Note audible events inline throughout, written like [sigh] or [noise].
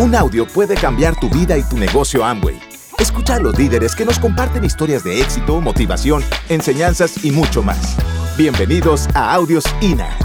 Un audio puede cambiar tu vida y tu negocio Amway. Escucha a los líderes que nos comparten historias de éxito, motivación, enseñanzas y mucho más. Bienvenidos a Audios INA.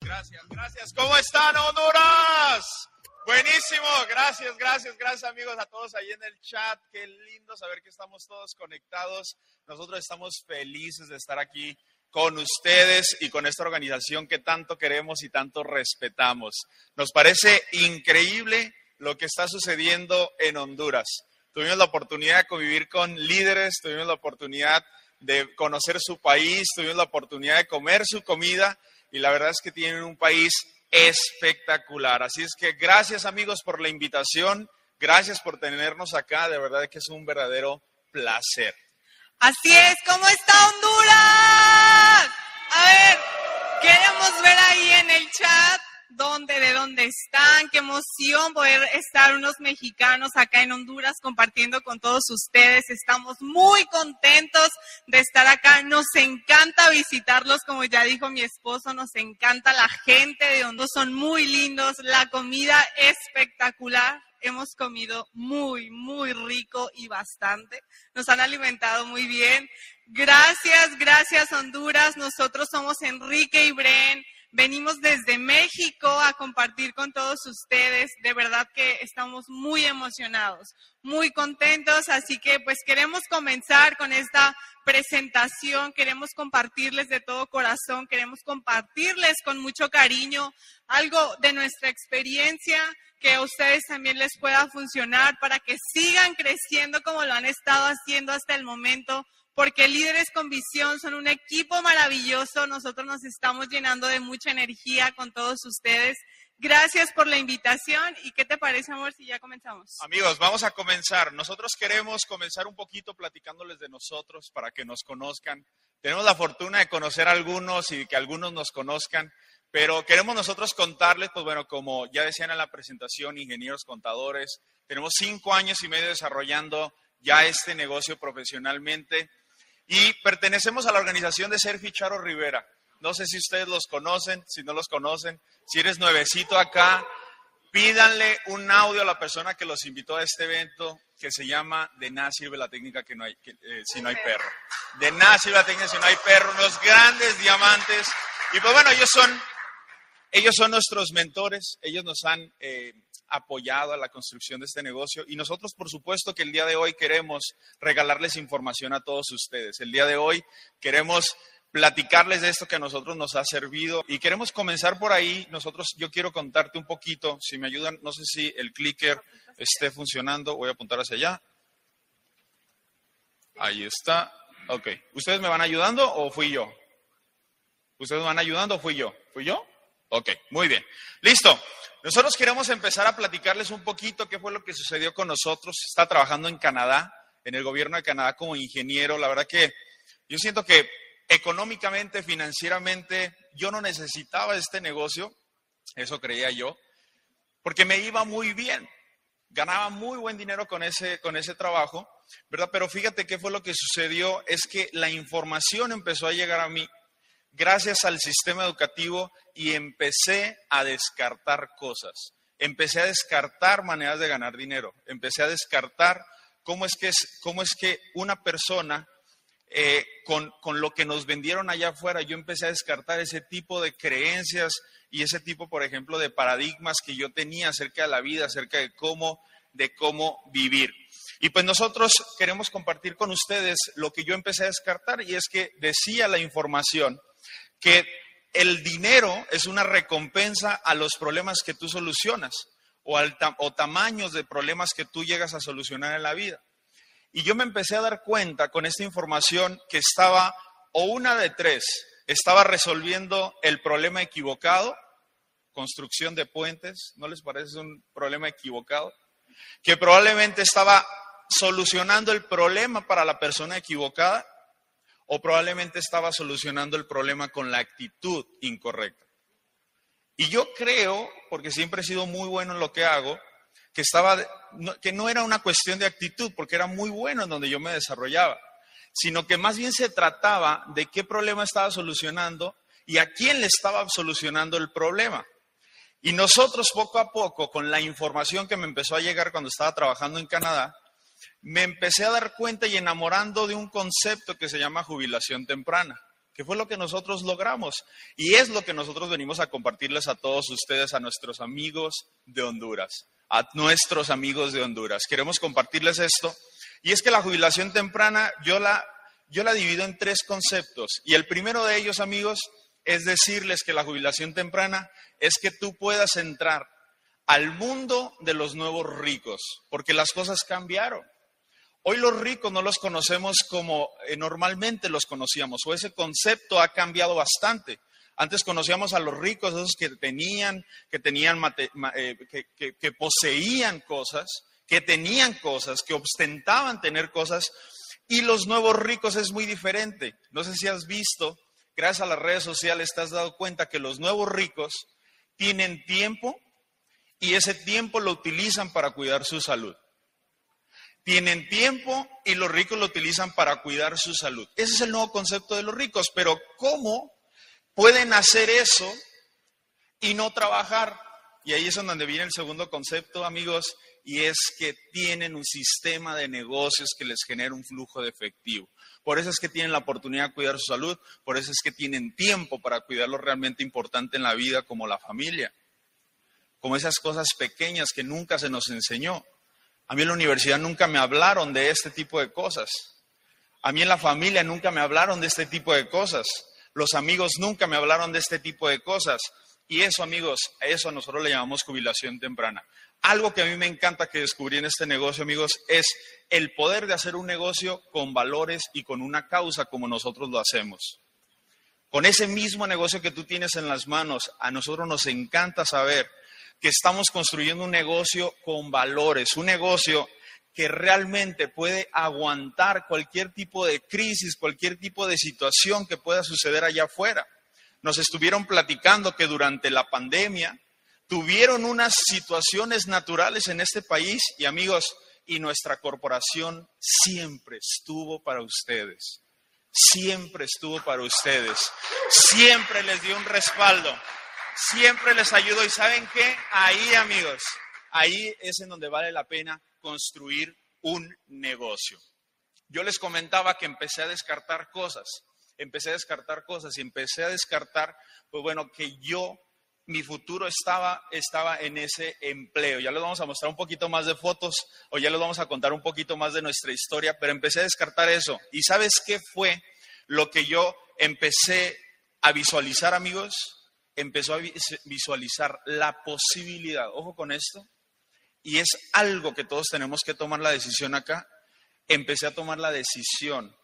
Gracias, gracias. ¿Cómo están, Honduras? Buenísimo, gracias, gracias, gracias amigos a todos ahí en el chat. Qué lindo saber que estamos todos conectados. Nosotros estamos felices de estar aquí con ustedes y con esta organización que tanto queremos y tanto respetamos. Nos parece increíble lo que está sucediendo en Honduras. Tuvimos la oportunidad de convivir con líderes, tuvimos la oportunidad de conocer su país, tuvimos la oportunidad de comer su comida y la verdad es que tienen un país espectacular. Así es que gracias amigos por la invitación, gracias por tenernos acá, de verdad que es un verdadero placer. Así es, ¿cómo está Honduras? A ver, queremos ver ahí en el chat dónde, de dónde están, qué emoción poder estar unos mexicanos acá en Honduras compartiendo con todos ustedes. Estamos muy contentos de estar acá. Nos encanta visitarlos, como ya dijo mi esposo, nos encanta la gente de Honduras, son muy lindos, la comida espectacular hemos comido muy, muy rico y bastante. Nos han alimentado muy bien. Gracias, gracias Honduras. Nosotros somos Enrique y Bren. Venimos desde México a compartir con todos ustedes. De verdad que estamos muy emocionados, muy contentos. Así que pues queremos comenzar con esta presentación. Queremos compartirles de todo corazón. Queremos compartirles con mucho cariño algo de nuestra experiencia que a ustedes también les pueda funcionar para que sigan creciendo como lo han estado haciendo hasta el momento, porque líderes con visión son un equipo maravilloso. Nosotros nos estamos llenando de mucha energía con todos ustedes. Gracias por la invitación. ¿Y qué te parece, amor, si ya comenzamos? Amigos, vamos a comenzar. Nosotros queremos comenzar un poquito platicándoles de nosotros para que nos conozcan. Tenemos la fortuna de conocer a algunos y que algunos nos conozcan. Pero queremos nosotros contarles, pues bueno, como ya decían en la presentación, ingenieros contadores, tenemos cinco años y medio desarrollando ya este negocio profesionalmente y pertenecemos a la organización de Serfi Charo Rivera. No sé si ustedes los conocen, si no los conocen, si eres nuevecito acá, pídanle un audio a la persona que los invitó a este evento que se llama De nada sirve la técnica que no hay, eh, si no hay perro. De nada sirve la técnica si no hay perro, unos grandes diamantes. Y pues bueno, ellos son ellos son nuestros mentores, ellos nos han eh, apoyado a la construcción de este negocio y nosotros, por supuesto, que el día de hoy queremos regalarles información a todos ustedes. El día de hoy queremos platicarles de esto que a nosotros nos ha servido y queremos comenzar por ahí. Nosotros, yo quiero contarte un poquito, si me ayudan, no sé si el clicker esté funcionando, voy a apuntar hacia allá. Ahí está. Ok. ¿Ustedes me van ayudando o fui yo? ¿Ustedes me van ayudando o fui yo? ¿Fui yo? Ok, muy bien. Listo. Nosotros queremos empezar a platicarles un poquito qué fue lo que sucedió con nosotros. Está trabajando en Canadá, en el gobierno de Canadá como ingeniero. La verdad que yo siento que económicamente, financieramente, yo no necesitaba este negocio, eso creía yo, porque me iba muy bien. Ganaba muy buen dinero con ese, con ese trabajo, ¿verdad? Pero fíjate qué fue lo que sucedió, es que la información empezó a llegar a mí gracias al sistema educativo y empecé a descartar cosas. Empecé a descartar maneras de ganar dinero. Empecé a descartar cómo es que, cómo es que una persona, eh, con, con lo que nos vendieron allá afuera, yo empecé a descartar ese tipo de creencias y ese tipo, por ejemplo, de paradigmas que yo tenía acerca de la vida, acerca de cómo, de cómo vivir. Y pues nosotros queremos compartir con ustedes lo que yo empecé a descartar y es que decía la información que el dinero es una recompensa a los problemas que tú solucionas o, al o tamaños de problemas que tú llegas a solucionar en la vida. Y yo me empecé a dar cuenta con esta información que estaba, o una de tres, estaba resolviendo el problema equivocado, construcción de puentes, ¿no les parece un problema equivocado? Que probablemente estaba solucionando el problema para la persona equivocada o probablemente estaba solucionando el problema con la actitud incorrecta. Y yo creo, porque siempre he sido muy bueno en lo que hago, que, estaba, que no era una cuestión de actitud, porque era muy bueno en donde yo me desarrollaba, sino que más bien se trataba de qué problema estaba solucionando y a quién le estaba solucionando el problema. Y nosotros poco a poco, con la información que me empezó a llegar cuando estaba trabajando en Canadá, me empecé a dar cuenta y enamorando de un concepto que se llama jubilación temprana, que fue lo que nosotros logramos. Y es lo que nosotros venimos a compartirles a todos ustedes, a nuestros amigos de Honduras, a nuestros amigos de Honduras. Queremos compartirles esto. Y es que la jubilación temprana yo la, yo la divido en tres conceptos. Y el primero de ellos, amigos, es decirles que la jubilación temprana es que tú puedas entrar al mundo de los nuevos ricos, porque las cosas cambiaron. Hoy los ricos no los conocemos como eh, normalmente los conocíamos, o ese concepto ha cambiado bastante. Antes conocíamos a los ricos, esos que tenían, que tenían, eh, que poseían cosas, que tenían cosas, que ostentaban tener cosas, y los nuevos ricos es muy diferente. No sé si has visto gracias a las redes sociales te has dado cuenta que los nuevos ricos tienen tiempo y ese tiempo lo utilizan para cuidar su salud. Tienen tiempo y los ricos lo utilizan para cuidar su salud. Ese es el nuevo concepto de los ricos, pero ¿cómo pueden hacer eso y no trabajar? Y ahí es donde viene el segundo concepto, amigos, y es que tienen un sistema de negocios que les genera un flujo de efectivo. Por eso es que tienen la oportunidad de cuidar su salud, por eso es que tienen tiempo para cuidar lo realmente importante en la vida como la familia, como esas cosas pequeñas que nunca se nos enseñó. A mí en la universidad nunca me hablaron de este tipo de cosas. A mí en la familia nunca me hablaron de este tipo de cosas. Los amigos nunca me hablaron de este tipo de cosas. Y eso, amigos, a eso nosotros le llamamos jubilación temprana. Algo que a mí me encanta que descubrí en este negocio, amigos, es el poder de hacer un negocio con valores y con una causa como nosotros lo hacemos. Con ese mismo negocio que tú tienes en las manos, a nosotros nos encanta saber que estamos construyendo un negocio con valores, un negocio que realmente puede aguantar cualquier tipo de crisis, cualquier tipo de situación que pueda suceder allá afuera. Nos estuvieron platicando que durante la pandemia, tuvieron unas situaciones naturales en este país y amigos, y nuestra corporación siempre estuvo para ustedes. Siempre estuvo para ustedes. Siempre les dio un respaldo. Siempre les ayudó. ¿Y saben qué? Ahí, amigos, ahí es en donde vale la pena construir un negocio. Yo les comentaba que empecé a descartar cosas. Empecé a descartar cosas y empecé a descartar, pues bueno, que yo mi futuro estaba, estaba en ese empleo. Ya les vamos a mostrar un poquito más de fotos o ya les vamos a contar un poquito más de nuestra historia, pero empecé a descartar eso. ¿Y sabes qué fue lo que yo empecé a visualizar, amigos? Empezó a visualizar la posibilidad, ojo con esto, y es algo que todos tenemos que tomar la decisión acá. Empecé a tomar la decisión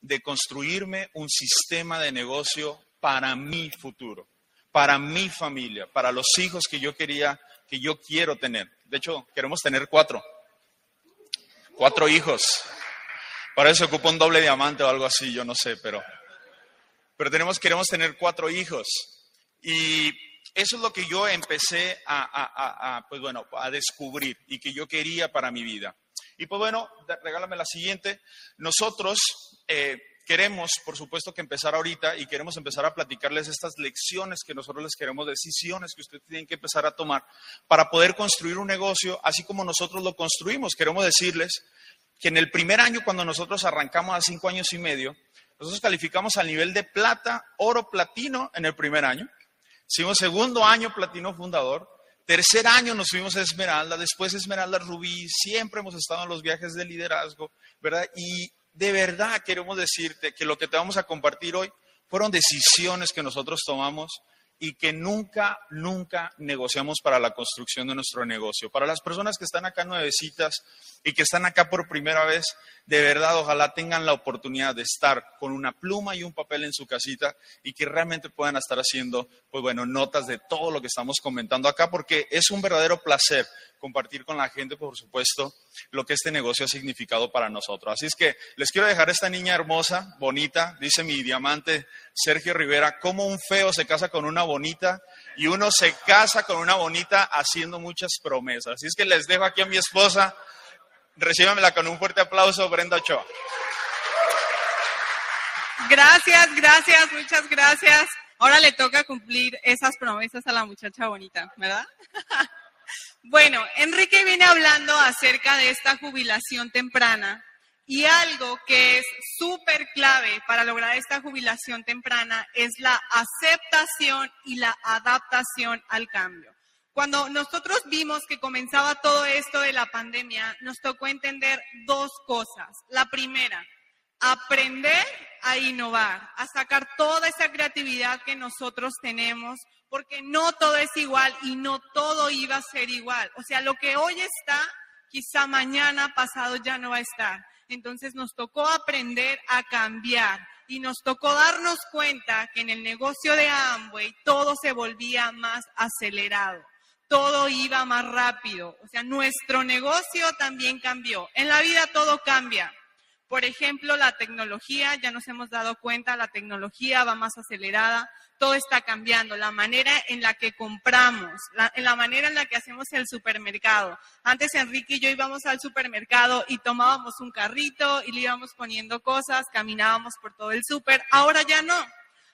de construirme un sistema de negocio para mi futuro para mi familia, para los hijos que yo quería, que yo quiero tener. De hecho, queremos tener cuatro. Cuatro hijos. Para eso ocupa un doble diamante o algo así, yo no sé, pero, pero tenemos, queremos tener cuatro hijos. Y eso es lo que yo empecé a, pues bueno, a descubrir y que yo quería para mi vida. Y pues bueno, regálame la siguiente. Nosotros eh, queremos, por supuesto, que empezar ahorita y queremos empezar a platicarles estas lecciones que nosotros les queremos, decisiones que ustedes tienen que empezar a tomar para poder construir un negocio así como nosotros lo construimos. Queremos decirles que en el primer año, cuando nosotros arrancamos a cinco años y medio, nosotros calificamos al nivel de plata, oro, platino en el primer año. Hicimos segundo año platino fundador. Tercer año nos fuimos a Esmeralda, después Esmeralda Rubí, siempre hemos estado en los viajes de liderazgo, ¿verdad? Y de verdad queremos decirte que lo que te vamos a compartir hoy fueron decisiones que nosotros tomamos y que nunca, nunca negociamos para la construcción de nuestro negocio. Para las personas que están acá nuevecitas y que están acá por primera vez, de verdad, ojalá tengan la oportunidad de estar con una pluma y un papel en su casita y que realmente puedan estar haciendo, pues bueno, notas de todo lo que estamos comentando acá, porque es un verdadero placer compartir con la gente, por supuesto, lo que este negocio ha significado para nosotros. Así es que les quiero dejar esta niña hermosa, bonita, dice mi diamante Sergio Rivera, cómo un feo se casa con una bonita y uno se casa con una bonita haciendo muchas promesas. Así es que les dejo aquí a mi esposa, recíbamela con un fuerte aplauso, Brenda Ochoa. Gracias, gracias, muchas gracias. Ahora le toca cumplir esas promesas a la muchacha bonita, ¿verdad? [laughs] bueno, Enrique viene hablando acerca de esta jubilación temprana y algo que es súper clave para lograr esta jubilación temprana es la aceptación y la adaptación al cambio. Cuando nosotros vimos que comenzaba todo esto de la pandemia, nos tocó entender dos cosas. La primera, aprender a innovar, a sacar toda esa creatividad que nosotros tenemos, porque no todo es igual y no todo iba a ser igual. O sea, lo que hoy está, quizá mañana, pasado ya no va a estar. Entonces nos tocó aprender a cambiar y nos tocó darnos cuenta que en el negocio de Amway todo se volvía más acelerado todo iba más rápido. O sea, nuestro negocio también cambió. En la vida todo cambia. Por ejemplo, la tecnología, ya nos hemos dado cuenta, la tecnología va más acelerada, todo está cambiando, la manera en la que compramos, en la manera en la que hacemos el supermercado. Antes Enrique y yo íbamos al supermercado y tomábamos un carrito y le íbamos poniendo cosas, caminábamos por todo el super, ahora ya no.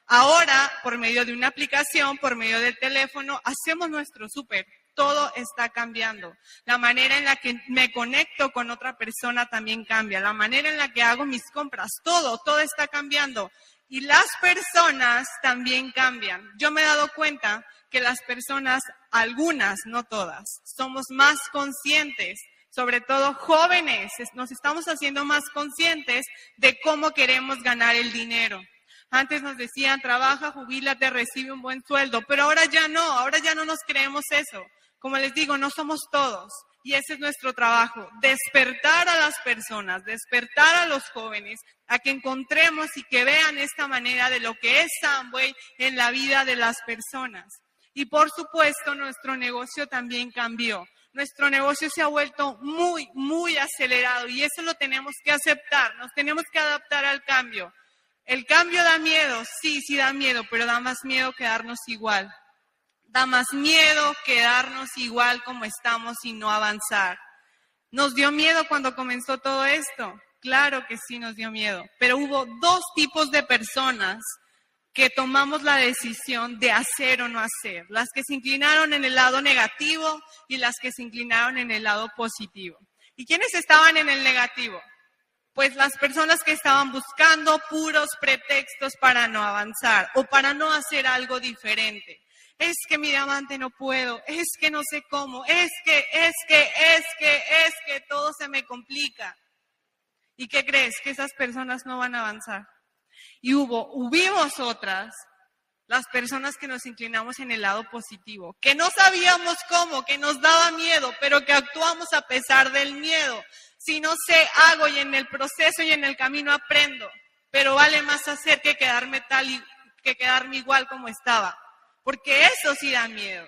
Ahora, por medio de una aplicación, por medio del teléfono, hacemos nuestro súper. Todo está cambiando. La manera en la que me conecto con otra persona también cambia. La manera en la que hago mis compras, todo, todo está cambiando. Y las personas también cambian. Yo me he dado cuenta que las personas, algunas, no todas, somos más conscientes sobre todo jóvenes, nos estamos haciendo más conscientes de cómo queremos ganar el dinero. Antes nos decían, trabaja, jubílate, recibe un buen sueldo, pero ahora ya no, ahora ya no nos creemos eso. Como les digo, no somos todos. Y ese es nuestro trabajo, despertar a las personas, despertar a los jóvenes, a que encontremos y que vean esta manera de lo que es Samway en la vida de las personas. Y por supuesto, nuestro negocio también cambió. Nuestro negocio se ha vuelto muy, muy acelerado y eso lo tenemos que aceptar, nos tenemos que adaptar al cambio. El cambio da miedo, sí, sí da miedo, pero da más miedo quedarnos igual. Da más miedo quedarnos igual como estamos y no avanzar. ¿Nos dio miedo cuando comenzó todo esto? Claro que sí nos dio miedo, pero hubo dos tipos de personas que tomamos la decisión de hacer o no hacer, las que se inclinaron en el lado negativo y las que se inclinaron en el lado positivo. ¿Y quiénes estaban en el negativo? pues las personas que estaban buscando puros pretextos para no avanzar o para no hacer algo diferente. Es que mi diamante no puedo, es que no sé cómo, es que, es que, es que, es que todo se me complica. ¿Y qué crees? Que esas personas no van a avanzar. Y hubo, hubimos otras, las personas que nos inclinamos en el lado positivo, que no sabíamos cómo, que nos daba miedo, pero que actuamos a pesar del miedo, si no sé, hago y en el proceso y en el camino aprendo. Pero vale más hacer que quedarme tal y que quedarme igual como estaba. Porque eso sí da miedo.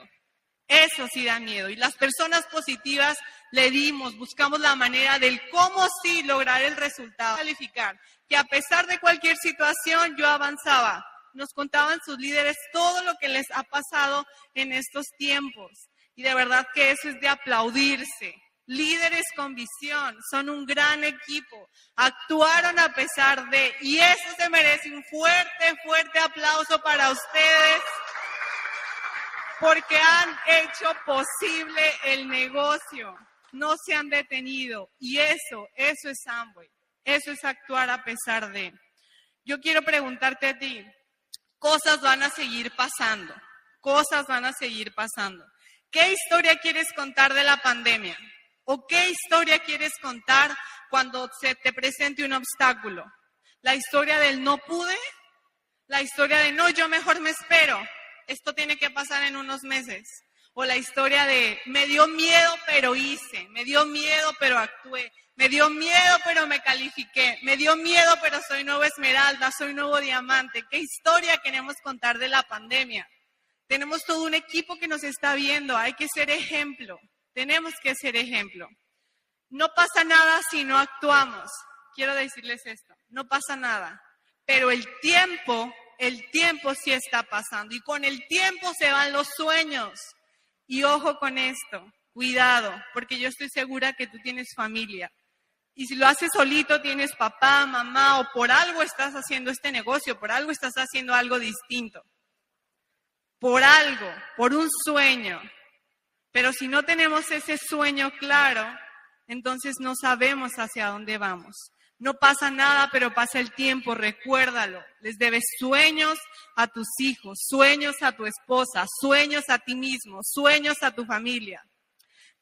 Eso sí da miedo. Y las personas positivas le dimos, buscamos la manera del cómo sí lograr el resultado. Calificar. Que a pesar de cualquier situación yo avanzaba. Nos contaban sus líderes todo lo que les ha pasado en estos tiempos. Y de verdad que eso es de aplaudirse líderes con visión, son un gran equipo, actuaron a pesar de, y eso se merece un fuerte, fuerte aplauso para ustedes, porque han hecho posible el negocio, no se han detenido, y eso, eso es Amway, eso es actuar a pesar de. Yo quiero preguntarte a ti, cosas van a seguir pasando, cosas van a seguir pasando. ¿Qué historia quieres contar de la pandemia? ¿O qué historia quieres contar cuando se te presente un obstáculo? ¿La historia del no pude? ¿La historia de no, yo mejor me espero? Esto tiene que pasar en unos meses. O la historia de me dio miedo pero hice, me dio miedo pero actué, me dio miedo pero me califiqué, me dio miedo pero soy nuevo esmeralda, soy nuevo diamante. ¿Qué historia queremos contar de la pandemia? Tenemos todo un equipo que nos está viendo, hay que ser ejemplo. Tenemos que ser ejemplo. No pasa nada si no actuamos. Quiero decirles esto, no pasa nada. Pero el tiempo, el tiempo sí está pasando. Y con el tiempo se van los sueños. Y ojo con esto, cuidado, porque yo estoy segura que tú tienes familia. Y si lo haces solito, tienes papá, mamá, o por algo estás haciendo este negocio, por algo estás haciendo algo distinto. por algo, por un sueño. Pero si no tenemos ese sueño claro, entonces no sabemos hacia dónde vamos. No pasa nada, pero pasa el tiempo, recuérdalo. Les debes sueños a tus hijos, sueños a tu esposa, sueños a ti mismo, sueños a tu familia.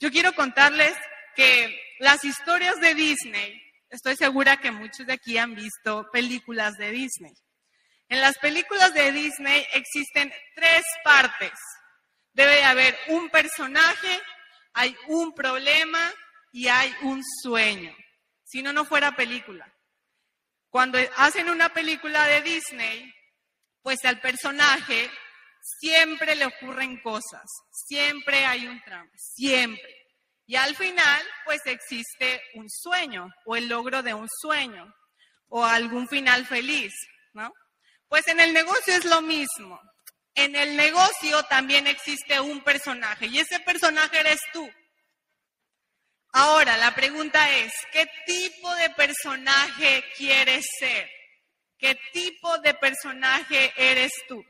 Yo quiero contarles que las historias de Disney, estoy segura que muchos de aquí han visto películas de Disney. En las películas de Disney existen tres partes. Debe haber un personaje, hay un problema y hay un sueño. Si no, no fuera película. Cuando hacen una película de Disney, pues al personaje siempre le ocurren cosas, siempre hay un tramo, siempre. Y al final, pues existe un sueño o el logro de un sueño o algún final feliz, ¿no? Pues en el negocio es lo mismo. En el negocio también existe un personaje y ese personaje eres tú. Ahora, la pregunta es, ¿qué tipo de personaje quieres ser? ¿Qué tipo de personaje eres tú?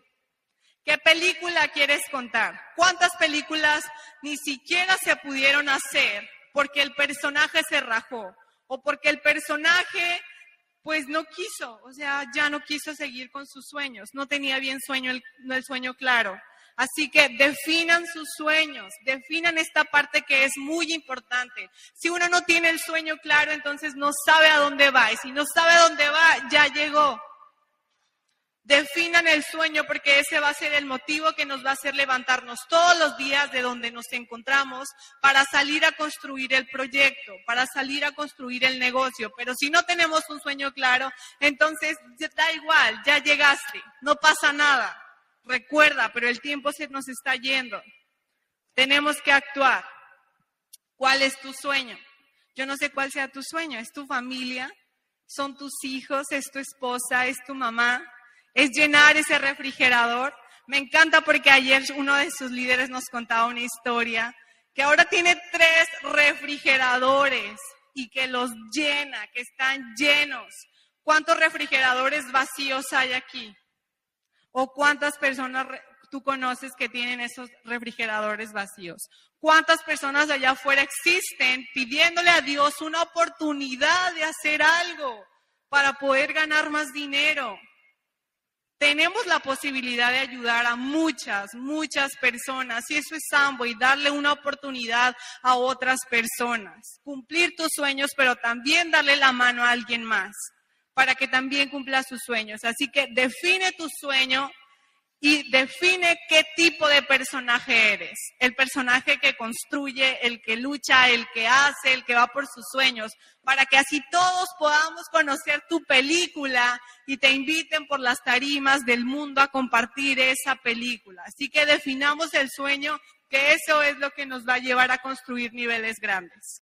¿Qué película quieres contar? ¿Cuántas películas ni siquiera se pudieron hacer porque el personaje se rajó o porque el personaje pues no quiso, o sea, ya no quiso seguir con sus sueños, no tenía bien sueño el, el sueño claro. Así que definan sus sueños, definan esta parte que es muy importante. Si uno no tiene el sueño claro, entonces no sabe a dónde va. Y si no sabe a dónde va, ya llegó. Definan el sueño porque ese va a ser el motivo que nos va a hacer levantarnos todos los días de donde nos encontramos para salir a construir el proyecto, para salir a construir el negocio. Pero si no tenemos un sueño claro, entonces da igual, ya llegaste, no pasa nada. Recuerda, pero el tiempo se nos está yendo. Tenemos que actuar. ¿Cuál es tu sueño? Yo no sé cuál sea tu sueño. ¿Es tu familia? ¿Son tus hijos? ¿Es tu esposa? ¿Es tu mamá? es llenar ese refrigerador. Me encanta porque ayer uno de sus líderes nos contaba una historia que ahora tiene tres refrigeradores y que los llena, que están llenos. ¿Cuántos refrigeradores vacíos hay aquí? ¿O cuántas personas tú conoces que tienen esos refrigeradores vacíos? ¿Cuántas personas allá afuera existen pidiéndole a Dios una oportunidad de hacer algo para poder ganar más dinero? tenemos la posibilidad de ayudar a muchas, muchas personas. Y eso es Sambo y darle una oportunidad a otras personas. Cumplir tus sueños, pero también darle la mano a alguien más para que también cumpla sus sueños. Así que define tu sueño y define qué tipo de personaje eres. El personaje que construye, el que lucha, el que hace, el que va por sus sueños, para que así todos podamos conocer tu película y te inviten por las tarimas del mundo a compartir esa película. Así que definamos el sueño, que eso es lo que nos va a llevar a construir niveles grandes.